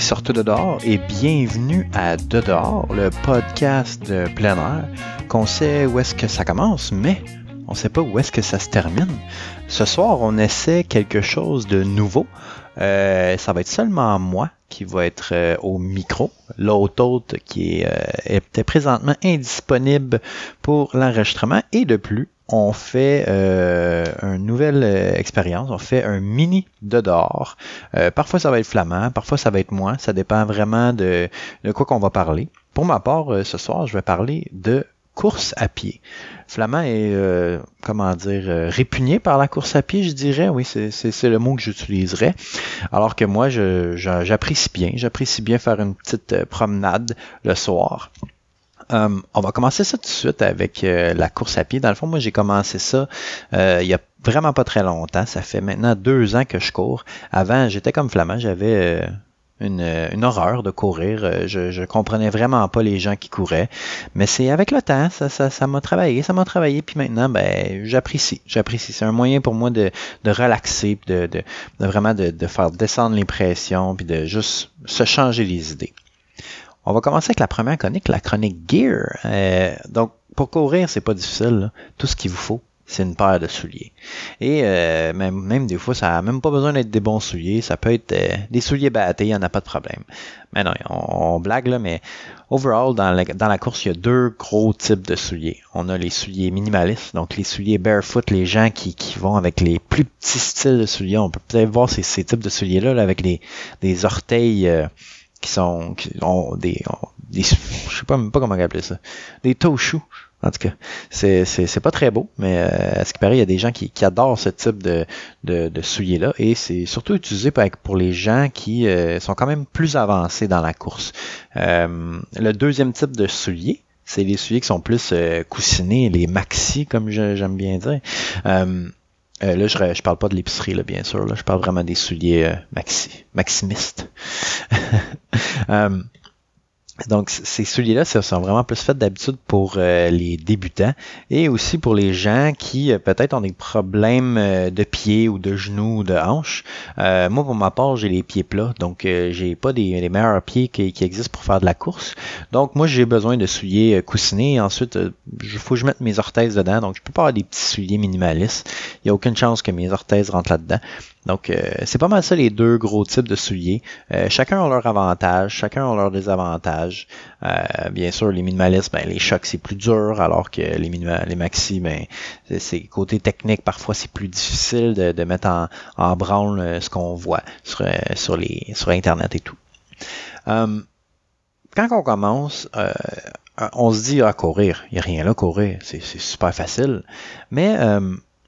sortes de dehors et bienvenue à De dehors, le podcast de plein air qu'on sait où est-ce que ça commence, mais on sait pas où est-ce que ça se termine. Ce soir, on essaie quelque chose de nouveau. Euh, ça va être seulement moi qui va être euh, au micro. L'autre qui est, euh, était présentement indisponible pour l'enregistrement. Et de plus, on fait euh, une nouvelle euh, expérience. On fait un mini de dehors. Euh, parfois, ça va être flamand, parfois, ça va être moi. Ça dépend vraiment de, de quoi qu'on va parler. Pour ma part, ce soir, je vais parler de course à pied. Flamand est, comment dire, répugné par la course à pied, je dirais. Oui, c'est le mot que j'utiliserais. Alors que moi, j'apprécie bien. J'apprécie bien faire une petite promenade le soir. Euh, on va commencer ça tout de suite avec euh, la course à pied. Dans le fond, moi, j'ai commencé ça euh, il y a vraiment pas très longtemps. Ça fait maintenant deux ans que je cours. Avant, j'étais comme flamand, j'avais une, horreur de courir. Je, comprenais vraiment pas les gens qui couraient. Mais c'est avec le temps, ça, m'a travaillé, ça m'a travaillé. Puis maintenant, ben, j'apprécie, j'apprécie. C'est un moyen pour moi de, relaxer, de, vraiment de faire descendre les pressions, puis de juste se changer les idées. On va commencer avec la première chronique, la chronique Gear. Euh, donc, pour courir, c'est pas difficile. Tout ce qu'il vous faut, c'est une paire de souliers. Et euh, même, des fois, ça n'a même pas besoin d'être des bons souliers. Ça peut être euh, des souliers battés, il n'y en a pas de problème. Mais non, on, blague là, mais overall, dans la, course, il y a deux gros types de souliers. On a les souliers minimalistes, donc les souliers barefoot, les gens qui, vont avec les plus petits styles de souliers. On peut peut-être voir ces, ces types de souliers-là avec les, des orteils qui sont qui ont des, des je sais pas même pas comment appeler ça des choux en tout cas c'est c'est pas très beau mais euh, à ce qui paraît il y a des gens qui, qui adorent ce type de de, de souliers là et c'est surtout utilisé pour, pour les gens qui euh, sont quand même plus avancés dans la course euh, le deuxième type de souliers c'est les souliers qui sont plus coussinés, les maxi, comme j'aime bien dire. Euh, là, je, je parle pas de l'épicerie, là, bien sûr. Là, je parle vraiment des souliers euh, maxi, maximistes. euh, donc, ces souliers-là sont vraiment plus faits d'habitude pour euh, les débutants et aussi pour les gens qui euh, peut-être ont des problèmes de pieds ou de genoux ou de hanches. moi, pour ma part, j'ai les pieds plats, donc j'ai pas des, les meilleurs pieds qui, existent pour faire de la course. Donc, moi, j'ai besoin de souliers coussinés. Ensuite, il faut que je mette mes orthèses dedans. Donc, je peux pas avoir des petits souliers minimalistes. Il n'y a aucune chance que mes orthèses rentrent là-dedans. Donc, euh, c'est pas mal ça les deux gros types de souliers. Euh, chacun a leur avantage, chacun a leur désavantage. Euh, bien sûr, les minimalistes, ben, les chocs, c'est plus dur, alors que les, les maxi, ben, c'est côté technique, parfois c'est plus difficile de, de mettre en, en branle ce qu'on voit sur, sur, les, sur Internet et tout. quand on commence, on se dit, à ah, courir, il n'y a rien là, courir, c'est super facile. Mais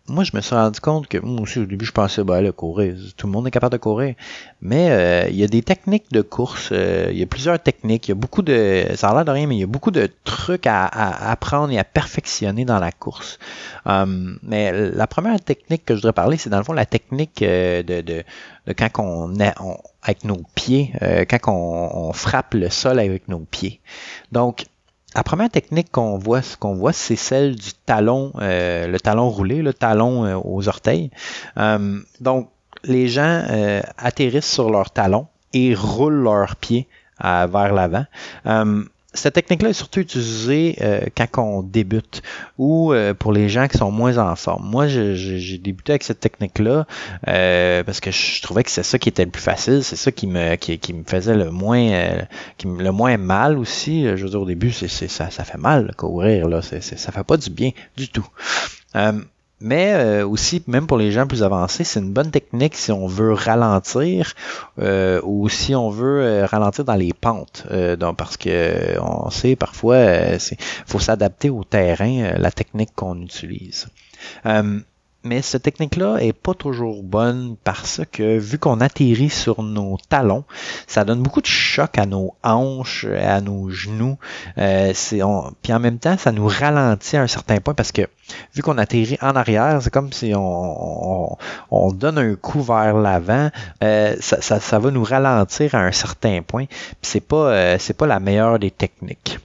moi, je me suis rendu compte que moi aussi, au début, je pensais, bah, là, courir, tout le monde est capable de courir. Mais euh, il y a des techniques de course, euh, il y a plusieurs techniques, il y a beaucoup de, ça a l'air de rien, mais il y a beaucoup de trucs à, apprendre et à perfectionner dans la course. Hum, mais la première technique que je voudrais parler, c'est dans le fond la technique euh, de, de, de quand on, est avec nos pieds, quand on, on frappe le sol avec nos pieds. Donc, la première technique qu'on voit, c'est celle du talon, euh, le talon roulé, le talon euh, aux orteils. Euh, donc, les gens atterrissent sur leur talon et roulent leurs pieds vers l'avant cette technique-là est surtout utilisée euh, quand on débute ou euh, pour les gens qui sont moins en forme. Moi, j'ai débuté avec cette technique-là euh, parce que je trouvais que c'est ça qui était le plus facile, c'est ça qui me qui, me faisait le moins qui le moins mal aussi. Je veux dire au début, c'est ça, ça fait mal courir là, c'est ça fait pas du bien du tout. Mais euh, aussi, même pour les gens plus avancés, c'est une bonne technique si on veut ralentir euh, ou si on veut euh, ralentir dans les pentes. donc, parce que on sait parfois, il faut s'adapter au terrain, la technique qu'on utilise mais cette technique-là est pas toujours bonne parce que vu qu'on atterrit sur nos talons, ça donne beaucoup de choc à nos hanches, à nos genoux. Euh, puis en même temps, ça nous ralentit à un certain point parce que vu qu'on atterrit en arrière, c'est comme si on, on, donne un coup vers l'avant. Euh, ça, ça, ça, va nous ralentir à un certain point. Puis c'est pas euh, c'est pas la meilleure des techniques.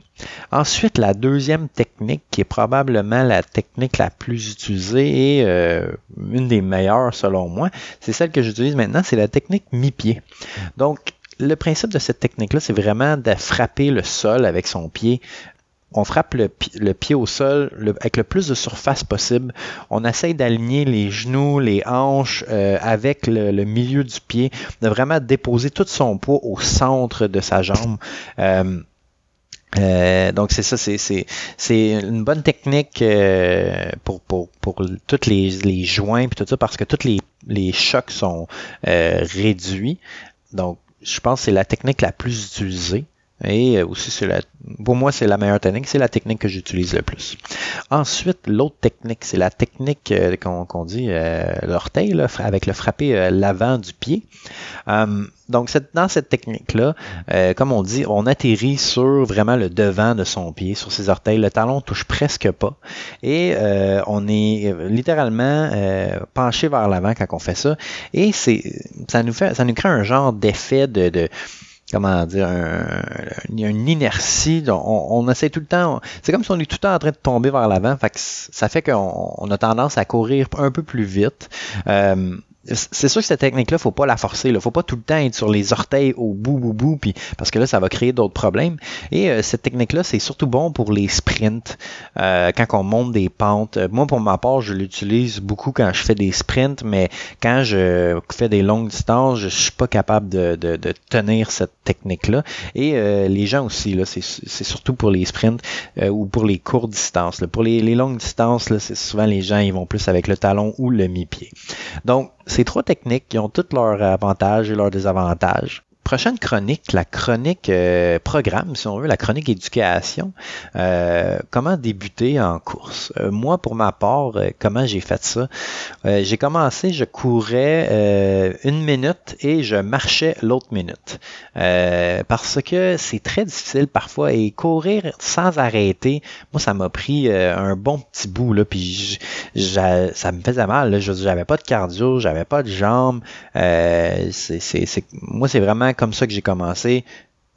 Ensuite, la deuxième technique, qui est probablement la technique la plus utilisée et euh, une des meilleures selon moi, c'est celle que j'utilise maintenant, c'est la technique mi-pied. Donc, le principe de cette technique-là, c'est vraiment de frapper le sol avec son pied on frappe le, pied au sol avec le plus de surface possible. On essaye d'aligner les genoux, les hanches euh, avec le, milieu du pied, de vraiment déposer tout son poids au centre de sa jambe. Euh, euh, donc c'est ça, c'est une bonne technique pour, pour, pour tous les, les joints et tout ça parce que tous les, les chocs sont réduits. Donc je pense que c'est la technique la plus utilisée. Et aussi, c'est la, pour moi, c'est la meilleure technique. C'est la technique que j'utilise le plus. Ensuite, l'autre technique, c'est la technique euh, qu'on dit euh, l'orteil, avec le frappé euh, l'avant du pied. donc, dans cette technique-là, comme on dit, on atterrit sur vraiment le devant de son pied, sur ses orteils. Le talon touche presque pas. Et on est littéralement penché vers l'avant quand on fait ça. Et c'est ça nous fait ça nous crée un genre d'effet de comment dire, il une inertie. On, essaie tout le temps. C'est comme si on est tout le temps en train de tomber vers l'avant. Fait ça fait qu'on a tendance à courir un peu plus vite. Euh, c'est sûr que cette technique-là, faut pas la forcer. Il faut pas tout le temps être sur les orteils au bout, bout, bout, puis parce que là, ça va créer d'autres problèmes. Et euh, cette technique-là, c'est surtout bon pour les sprints, euh, quand on monte des pentes. Euh, moi, pour ma part, je l'utilise beaucoup quand je fais des sprints, mais quand je fais des longues distances, je suis pas capable de, tenir cette technique-là. Et les gens aussi, là, c'est surtout pour les sprints ou pour les courtes distances. Pour les, les longues distances, c'est souvent les gens, ils vont plus avec le talon ou le mi-pied. Donc, ces trois techniques qui ont tous leurs avantages et leurs désavantages prochaine chronique, la chronique euh, programme, si on veut, la chronique éducation. Euh, comment débuter en course? Euh, moi, pour ma part, comment j'ai fait ça? j'ai commencé, je courais une minute et je marchais l'autre minute. parce que c'est très difficile parfois et courir sans arrêter, moi, ça m'a pris un bon petit bout, là, puis ça me faisait mal. Là. J'avais pas de cardio, j'avais pas de jambes. moi, c'est vraiment comme ça que j'ai commencé.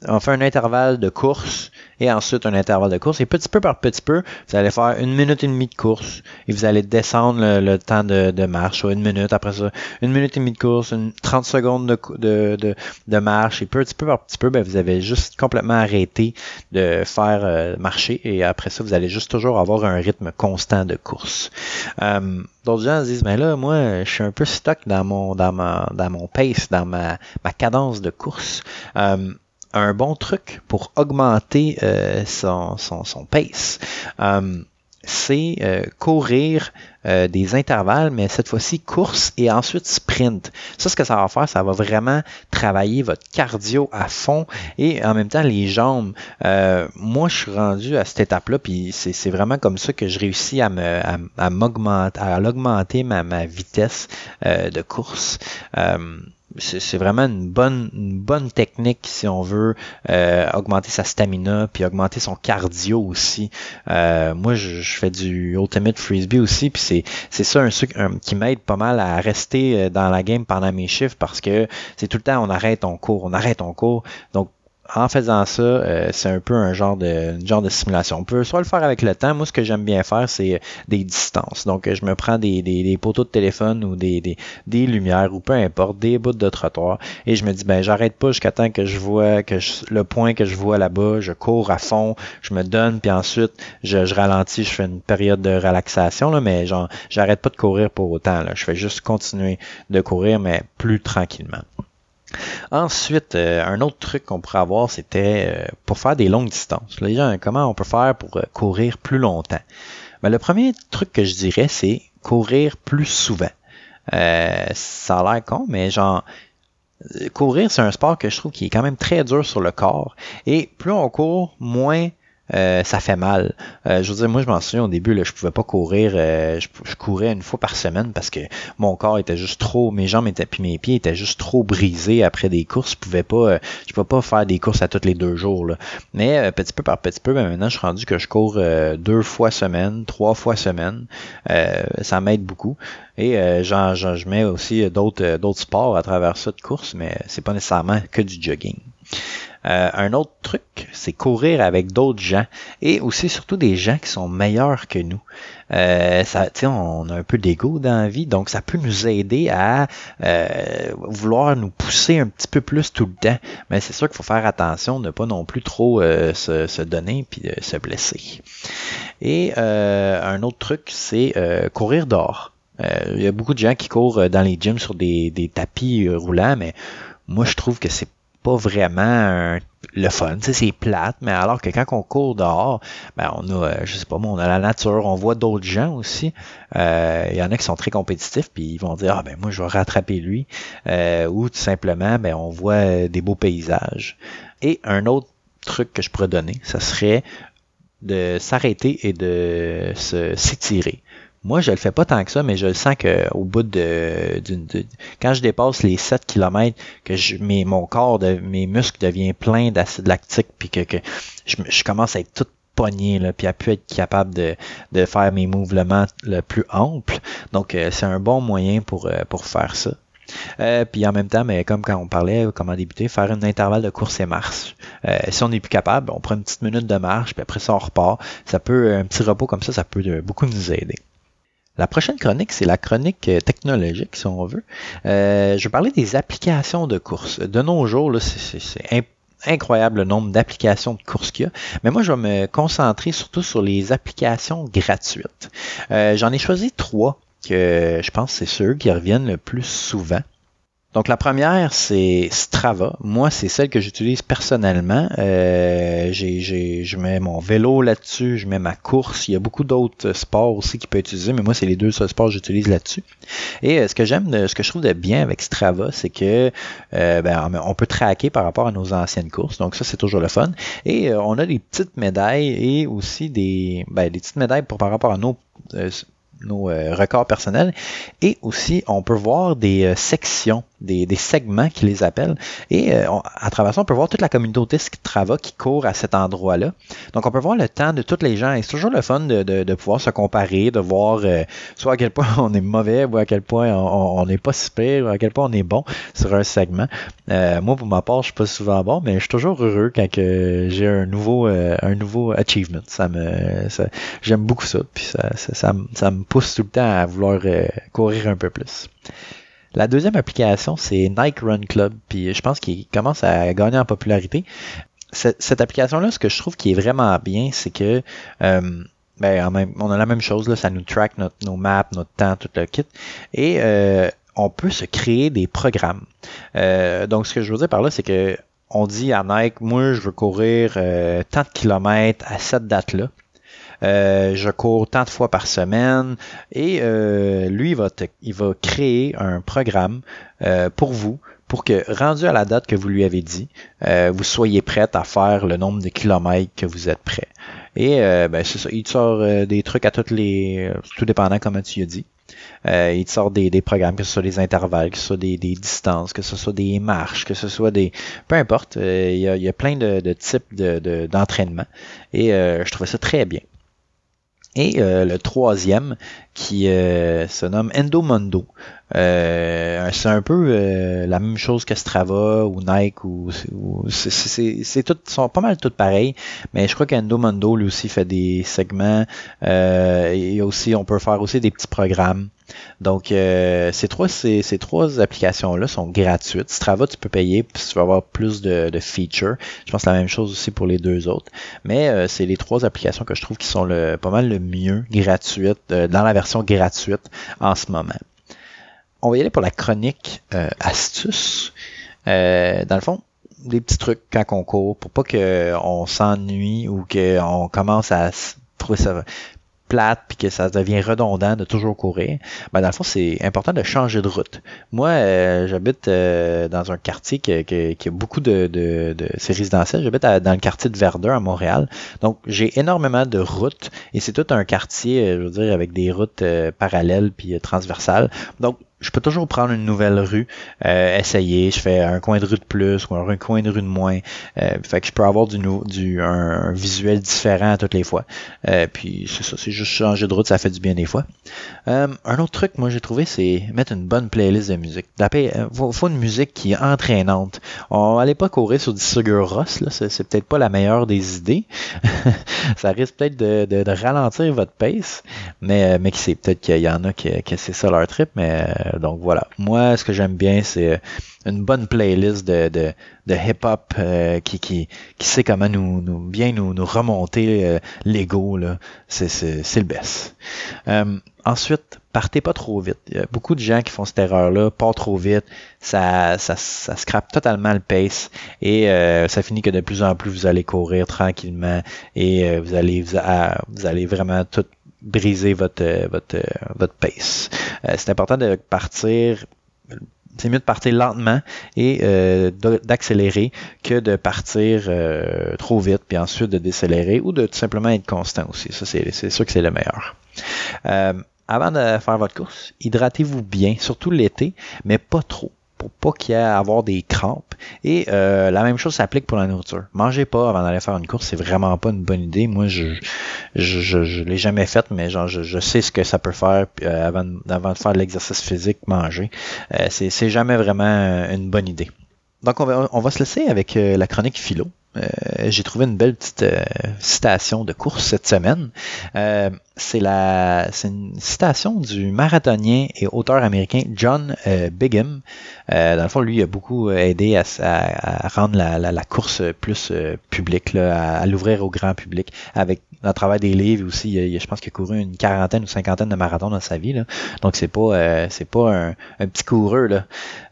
On fait un intervalle de course et ensuite un intervalle de course. Et petit peu par petit peu, vous allez faire une minute et demie de course et vous allez descendre le, temps de, de, marche, une minute après ça, une minute et demie de course, une 30 secondes de, marche et petit peu par petit peu, ben, vous avez juste complètement arrêté de faire euh, marcher et après ça, vous allez juste toujours avoir un rythme constant de course. Euh, D'autres gens se disent, mais là, moi, je suis un peu stuck dans mon, dans dans mon pace, dans ma, ma cadence de course. Euh, un bon truc pour augmenter euh, son, son, son, pace, euh, c'est euh, courir des intervalles, mais cette fois-ci course et ensuite sprint. Ça, ce que ça va faire, ça va vraiment travailler votre cardio à fond et en même temps les jambes. moi, je suis rendu à cette étape-là, puis c'est vraiment comme ça que je réussis à me à, m'augmenter, à augmenter ma, ma vitesse de course c'est vraiment une bonne, une bonne technique si on veut euh, augmenter sa stamina puis augmenter son cardio aussi. Euh, moi, je, fais du Ultimate Frisbee aussi, puis c'est, c'est ça un truc qui m'aide pas mal à rester euh, dans la game pendant mes chiffres parce que c'est tout le temps on arrête, on court, on arrête, on court. Donc en faisant ça, euh, c'est un peu un genre de genre de simulation. On peut soit le faire avec le temps. Moi, ce que j'aime bien faire, c'est euh, des distances. Donc, je me prends des, poteaux de téléphone ou des, des, lumières ou peu importe, des bouts de trottoir. Et je me dis, ben, j'arrête pas jusqu'à temps que je vois le point que je vois là-bas, je cours à fond, je me donne, puis ensuite, je, je ralentis, je fais une période de relaxation, là, mais genre, j'arrête pas de courir pour autant. Je fais juste continuer de courir, mais plus tranquillement. Ensuite, euh, un autre truc qu'on pourrait avoir, c'était euh, pour faire des longues distances. Les gens, comment on peut faire pour euh, courir plus longtemps? Ben, le premier truc que je dirais, c'est courir plus souvent. ça a l'air con, mais genre, courir, c'est un sport que je trouve qui est quand même très dur sur le corps. Et plus on court, moins euh, ça fait mal. Euh, je veux dire, moi, je m'en souviens au début, là, je pouvais pas courir. Euh, je, courais une fois par semaine parce que mon corps était juste trop, mes jambes étaient, puis mes pieds étaient juste trop brisés après des courses. Je pouvais pas, je pouvais pas faire des courses à tous les deux jours. Là. Mais petit peu par petit peu, ben, maintenant, je suis rendu que je cours deux fois semaine, trois fois semaine. ça m'aide beaucoup. Et genre, je mets aussi d'autres d'autres sports à travers ça de course, mais c'est pas nécessairement que du jogging. Un autre truc, c'est courir avec d'autres gens et aussi surtout des gens qui sont meilleurs que nous. Euh, ça, on a un peu d'ego dans la vie, donc ça peut nous aider à euh, vouloir nous pousser un petit peu plus tout le temps. Mais c'est sûr qu'il faut faire attention, ne pas non plus trop euh, se, donner puis se blesser. Et un autre truc, c'est courir dehors. Il y a beaucoup de gens qui courent dans les gyms sur des, des tapis roulants, mais moi je trouve que c'est pas vraiment le fun. C'est plate, mais alors que quand on court dehors, ben on a, euh, je sais pas moi, on a la nature, on voit d'autres gens aussi. Euh, il y en a qui sont très compétitifs, puis ils vont dire Ah ben moi je vais rattraper lui. Euh, ou tout simplement, ben on voit des beaux paysages. Et un autre truc que je pourrais donner, ça serait de s'arrêter et de s'étirer. Moi, je le fais pas tant que ça, mais je le sens qu'au bout de, quand je dépasse les 7 km, que je, mes, mon corps, de, mes muscles deviennent pleins d'acide lactique, puis que, que je, commence à être tout pogné, là, puis à plus être capable de, de faire mes mouvements le plus ample. Donc, euh, c'est un bon moyen pour, euh, pour faire ça. Euh, puis en même temps, mais comme quand on parlait comment débuter, faire un intervalle de course et marche. Euh, si on n'est plus capable, on prend une petite minute de marche, puis après ça on repart. Ça peut, un petit repos comme ça, ça peut beaucoup nous aider. La prochaine chronique, c'est la chronique euh, technologique, si on veut. Euh, je vais parler des applications de course. De nos jours, c'est incroyable le nombre d'applications de course qu'il y a. Mais moi, je vais me concentrer surtout sur les applications gratuites. Euh, j'en ai choisi trois que je pense c'est ceux qui reviennent le plus souvent. Donc la première, c'est Strava. Moi, c'est celle que j'utilise personnellement. Euh, j'ai, je mets mon vélo là-dessus, je mets ma course. Il y a beaucoup d'autres sports aussi qui peuvent utiliser, mais moi, c'est les deux seuls sports que j'utilise là-dessus. Et euh, ce que j'aime, ce que je trouve de bien avec Strava, c'est que euh, ben, on peut traquer par rapport à nos anciennes courses. Donc ça, c'est toujours le fun. Et on a des petites médailles et aussi des, ben, des petites médailles pour par rapport à nos nos records personnels. Et aussi, on peut voir des sections des, segments qui les appellent. Et euh, à travers ça, on peut voir toute la communauté Strava qui court à cet endroit-là. Donc, on peut voir le temps de tous les gens. Et c'est toujours le fun de, pouvoir se comparer, de voir euh, soit à quel point on est mauvais, ou à quel point on n'est pas super, ou à quel point on est bon sur un segment. Euh, moi, pour ma part, je suis pas souvent bon, mais je suis toujours heureux quand j'ai un nouveau, un nouveau achievement. Ça me, j'aime beaucoup ça. Puis ça, ça, ça, me pousse tout le temps à vouloir courir un peu plus. La deuxième application, c'est Nike Run Club, puis je pense qu'il commence à gagner en popularité. Cette, application-là, ce que je trouve qui est vraiment bien, c'est que euh, ben, on a la même chose, là, ça nous track notre, nos maps, notre temps, tout le kit. Et euh, on peut se créer des programmes. Euh, donc, ce que je veux dire par là, c'est que on dit à Nike, moi, je veux courir tant de kilomètres à cette date-là. Euh, je cours tant de fois par semaine. Et euh, lui, il va, il va créer un programme euh, pour vous pour que, rendu à la date que vous lui avez dit, vous soyez prête à faire le nombre de kilomètres que vous êtes prêt. Et ben, c'est ça, il te sort des trucs à toutes les... tout dépendant comment tu as dit. il te sort des, des, programmes, que ce soit des intervalles, que ce soit des, des, distances, que ce soit des marches, que ce soit des... Peu importe, il, y a, y a, plein de, de types d'entraînement. De, et je trouvais ça très bien. Et euh, le troisième, qui euh, se nomme Endomondo. Euh, c'est un peu euh, la même chose que Strava ou Nike ou, c'est tout sont pas mal toutes pareilles mais je crois qu'Endomondo lui aussi fait des segments euh, et aussi on peut faire aussi des petits programmes. Donc euh, ces trois ces, ces trois applications là sont gratuites. Strava tu peux payer si tu vas avoir plus de, de features. Je pense la même chose aussi pour les deux autres. Mais c'est les trois applications que je trouve qui sont le pas mal le mieux gratuites dans la version gratuite en ce moment on va y aller pour la chronique euh, astuce. Euh, dans le fond, des petits trucs quand on court pour pas qu'on s'ennuie ou qu'on commence à trouver ça plate puis que ça devient redondant de toujours courir, ben dans le fond, c'est important de changer de route. Moi, euh, j'habite euh, dans un quartier qui, a beaucoup de, de, de c'est résidentiel. J'habite dans le quartier de Verdun à Montréal. Donc, j'ai énormément de routes et c'est tout un quartier, je veux dire, avec des routes parallèles puis transversales. Donc, je peux toujours prendre une nouvelle rue, euh, essayer, je fais un coin de rue de plus ou un coin de rue de moins. Euh, fait que je peux avoir du, du un, visuel différent à toutes les fois. Euh, puis c'est ça, c'est juste changer de route, ça fait du bien des fois. un autre truc, moi j'ai trouvé, c'est mettre une bonne playlist de musique. Il faut, faut, une musique qui est entraînante. On allait pas courir sur du Sugar Ross, là, c'est, peut-être pas la meilleure des idées. ça risque peut-être de, de, ralentir votre pace, mais, mais qui sait, peut-être qu'il y en a qui, qui c'est ça leur trip, mais euh, donc voilà. Moi, ce que j'aime bien, c'est euh, une bonne playlist de, de, hip-hop euh, qui, qui, qui sait comment nous, nous bien nous, nous remonter l'ego. C'est, le best. ensuite, partez pas trop vite. Il y a beaucoup de gens qui font cette erreur-là, pas trop vite. Ça, ça, ça scrape totalement le pace et ça finit que de plus en plus vous allez courir tranquillement et vous allez vous allez vraiment tout briser votre, euh, votre, euh, votre pace. Euh, c'est important de partir c'est mieux de partir lentement et d'accélérer que de partir trop vite, puis ensuite de décélérer ou de tout simplement être constant aussi. Ça, c'est sûr que c'est le meilleur. avant de faire votre course, hydratez-vous bien, surtout l'été, mais pas trop pour pas qu'il y avoir des crampes. Et euh, la même chose s'applique pour la nourriture. Mangez pas avant d'aller faire une course, c'est vraiment pas une bonne idée. Moi, je je, je, l'ai jamais fait, mais genre je, je, sais ce que ça peut faire euh, avant, avant de faire de l'exercice physique, manger. Euh, c'est jamais vraiment une bonne idée. Donc on va, on va se laisser avec la chronique philo. Euh, j'ai trouvé une belle petite euh, citation de course cette semaine. Euh, c'est la, c'est une citation du marathonien et auteur américain John Bigham. dans le fond, lui a beaucoup aidé à, à, rendre la, la, course plus publique, là, à, l'ouvrir au grand public avec à travers des livres aussi. Il, je pense qu'il a couru une quarantaine ou cinquantaine de marathons dans sa vie. Là. Donc c'est pas c'est pas un, un, petit coureur.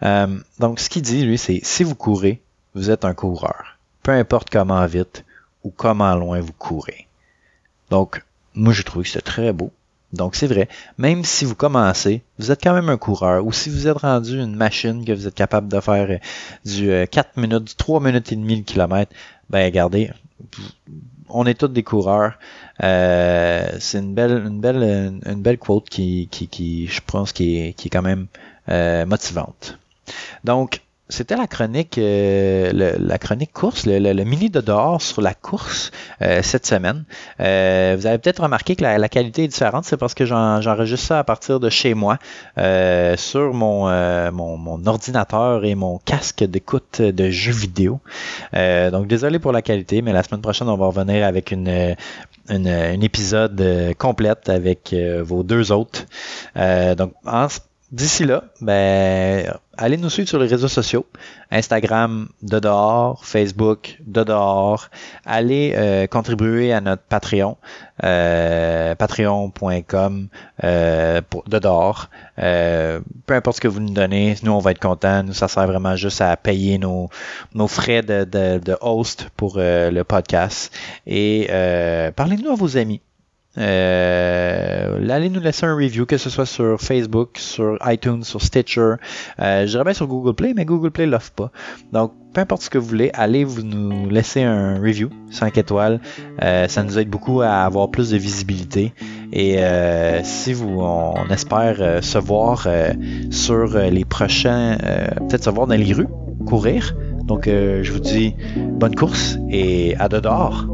Là. donc ce qu'il dit lui, c'est si vous courez, vous êtes un coureur peu importe comment vite ou comment loin vous courez. Donc, moi, j'ai trouvé que c'était très beau. Donc, c'est vrai, même si vous commencez, vous êtes quand même un coureur, ou si vous êtes rendu une machine que vous êtes capable de faire euh, du 4 euh, minutes, du 3 minutes et demie le kilomètre, ben regardez, on est tous des coureurs. Euh, c'est une belle, une belle, une belle quote qui, qui, qui je pense, qui est, qui est quand même motivante. Donc, c'était la chronique, euh, la chronique course, le, mini de dehors sur la course euh, cette semaine. Euh, vous avez peut-être remarqué que la, qualité est différente, c'est parce que j'enregistre ça à partir de chez moi sur mon, mon, ordinateur et mon casque d'écoute de jeux vidéo. donc désolé pour la qualité, mais la semaine prochaine on va revenir avec une une, épisode complète avec vos deux autres. donc en, D'ici là, ben, allez nous suivre sur les réseaux sociaux. Instagram de dehors, Facebook de dehors. Allez euh, contribuer à notre Patreon, euh, patreon.com euh, de dehors. Euh, peu importe ce que vous nous donnez, nous on va être contents. Nous, ça sert vraiment juste à payer nos, frais de, host pour le podcast. Et parlez-nous à vos amis. Euh, allez nous laisser un review, que ce soit sur Facebook, sur iTunes, sur Stitcher. Euh, je dirais bien sur Google Play, mais Google Play l'offre pas. Donc, peu importe ce que vous voulez, allez vous nous laisser un review, 5 étoiles. Euh, ça nous aide beaucoup à avoir plus de visibilité. Et euh, si vous, on, espère se voir sur les prochains, peut-être se voir dans les rues, courir. Donc, je vous dis bonne course et à dehors.